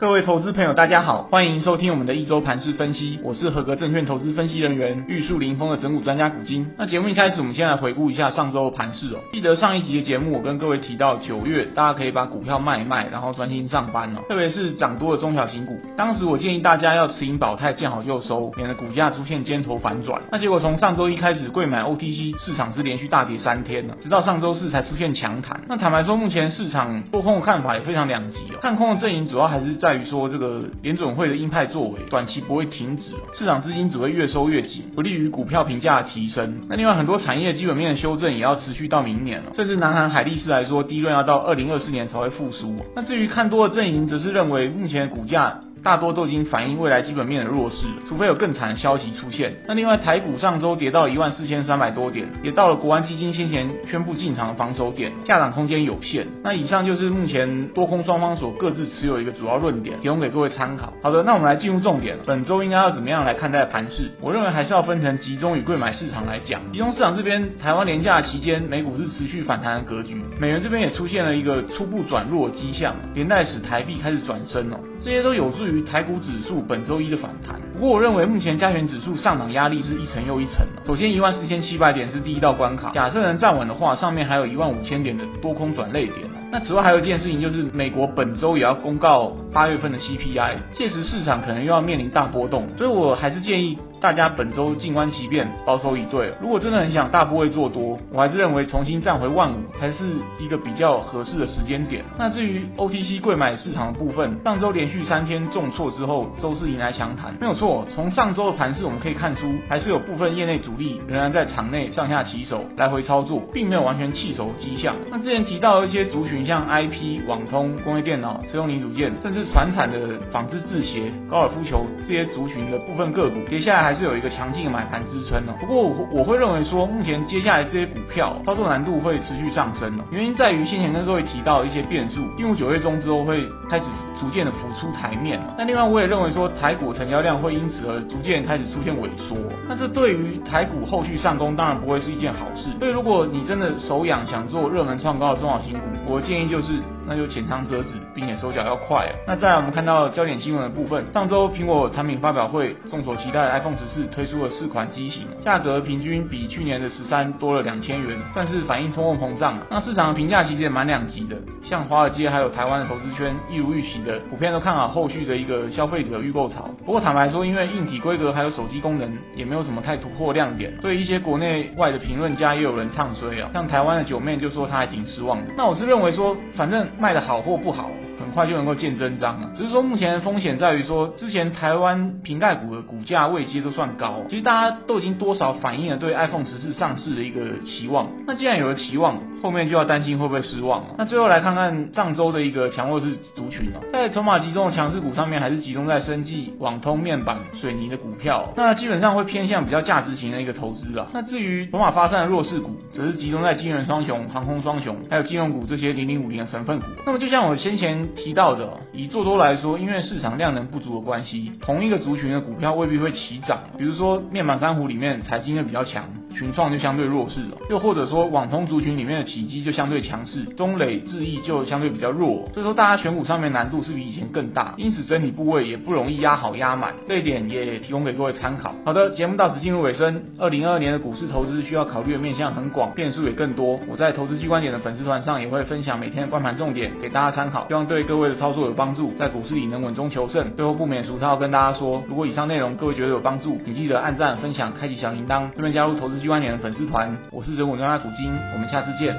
各位投资朋友，大家好，欢迎收听我们的一周盘市分析。我是合格证券投资分析人员玉树临风的整股专家古今。那节目一开始，我们先来回顾一下上周的盘势哦。记得上一集的节目，我跟各位提到，九月大家可以把股票卖一卖，然后专心上班哦。特别是涨多的中小型股，当时我建议大家要持盈保泰，见好就收，免得股价出现尖头反转。那结果从上周一开始，柜买 OTC 市场是连续大跌三天了，直到上周四才出现强弹。那坦白说，目前市场做空的看法也非常两极哦。看空的阵营主要还是在在于说这个。联准会的鹰派作为，短期不会停止，市场资金只会越收越紧，不利于股票评价的提升。那另外很多产业基本面的修正也要持续到明年了，甚至南韩海力士来说，第一轮要到二零二四年才会复苏。那至于看多的阵营，则是认为目前股价。大多都已经反映未来基本面的弱势，除非有更惨的消息出现。那另外台股上周跌到一万四千三百多点，也到了国安基金先前宣布进场的防守点，下涨空间有限。那以上就是目前多空双方所各自持有一个主要论点，提供给各位参考。好的，那我们来进入重点了。本周应该要怎么样来看待盘势？我认为还是要分成集中与贵买市场来讲。集中市场这边，台湾廉价期间美股是持续反弹的格局，美元这边也出现了一个初步转弱的迹象，连带使台币开始转升哦，这些都有助于台股指数本周一的反弹。不过我认为目前加权指数上涨压力是一层又一层。首先一万四千七百点是第一道关卡，假设能站稳的话，上面还有一万五千点的多空转捩点。那此外还有一件事情，就是美国本周也要公告八月份的 CPI，届时市场可能又要面临大波动，所以我还是建议大家本周静观其变，保守以对。如果真的很想大波位做多，我还是认为重新站回万五才是一个比较合适的时间点。那至于 OTC 贵买市场的部分，上周连续三天重挫之后，周四迎来强弹，没有错。从上周的盘势我们可以看出，还是有部分业内主力仍然在场内上下起手，来回操作，并没有完全弃守迹象。那之前提到的一些族群。像 IP、网通、工业电脑、车用零组件，甚至传产的纺织制鞋、高尔夫球这些族群的部分个股，接下来还是有一个强劲的买盘支撑哦。不过我我会认为说，目前接下来这些股票操作难度会持续上升哦。原因在于先前跟各位提到一些变数，进入九月中之后会开始逐渐的浮出台面。那另外我也认为说，台股成交量会因此而逐渐开始出现萎缩。那这对于台股后续上攻当然不会是一件好事。所以如果你真的手痒想做热门创高的中小型股，我建议就是，那就浅仓遮止，并且手脚要快。那再来，我们看到焦点新闻的部分，上周苹果产品发表会，众所期待的 iPhone 只是推出了四款机型，价格平均比去年的十三多了两千元，算是反映通货膨胀。那市场的评价其实也蛮两极的，像华尔街还有台湾的投资圈，一如预期的，普遍都看好后续的一个消费者预购潮。不过坦白说，因为硬体规格还有手机功能也没有什么太突破亮点，所以一些国内外的评论家也有人唱衰啊，像台湾的九妹就说他还挺失望的。那我是认为说，反正卖的好或不好，很快就能够见真章了。只是说目前的风险在于说，之前台湾瓶盖股的股价位阶都算高，其实大家都已经多少反映了对 iPhone 十四上市的一个期望。那既然有了期望，后面就要担心会不会失望了。那最后来看看上周的一个强弱势族群哦，在筹码集中的强势股上面，还是集中在生技、网通、面板、水泥的股票。那基本上会偏向比较价值型的一个投资了。那至于筹码发散的弱势股，则是集中在金元双雄、航空双雄，还有金融股这些零零五零的成分股。那么就像我先前提到的，以做多来说，因为市场量能不足的关系，同一个族群的股票未必会齐涨。比如说面板三虎里面，财经会比较强。群创就相对弱势了，又或者说网通族群里面的启碁就相对强势，中磊、智易就相对比较弱，所以说大家选股上面难度是比以前更大，因此整体部位也不容易压好压满，这一点也提供给各位参考。好的，节目到此进入尾声。二零二二年的股市投资需要考虑的面向很广，变数也更多。我在投资机观点的粉丝团上也会分享每天的观盘重点给大家参考，希望对各位的操作有帮助，在股市里能稳中求胜。最后不免俗套跟大家说，如果以上内容各位觉得有帮助，请记得按赞、分享、开启小铃铛，顺便加入投资万年的粉丝团。我是人文专家古今，我们下次见。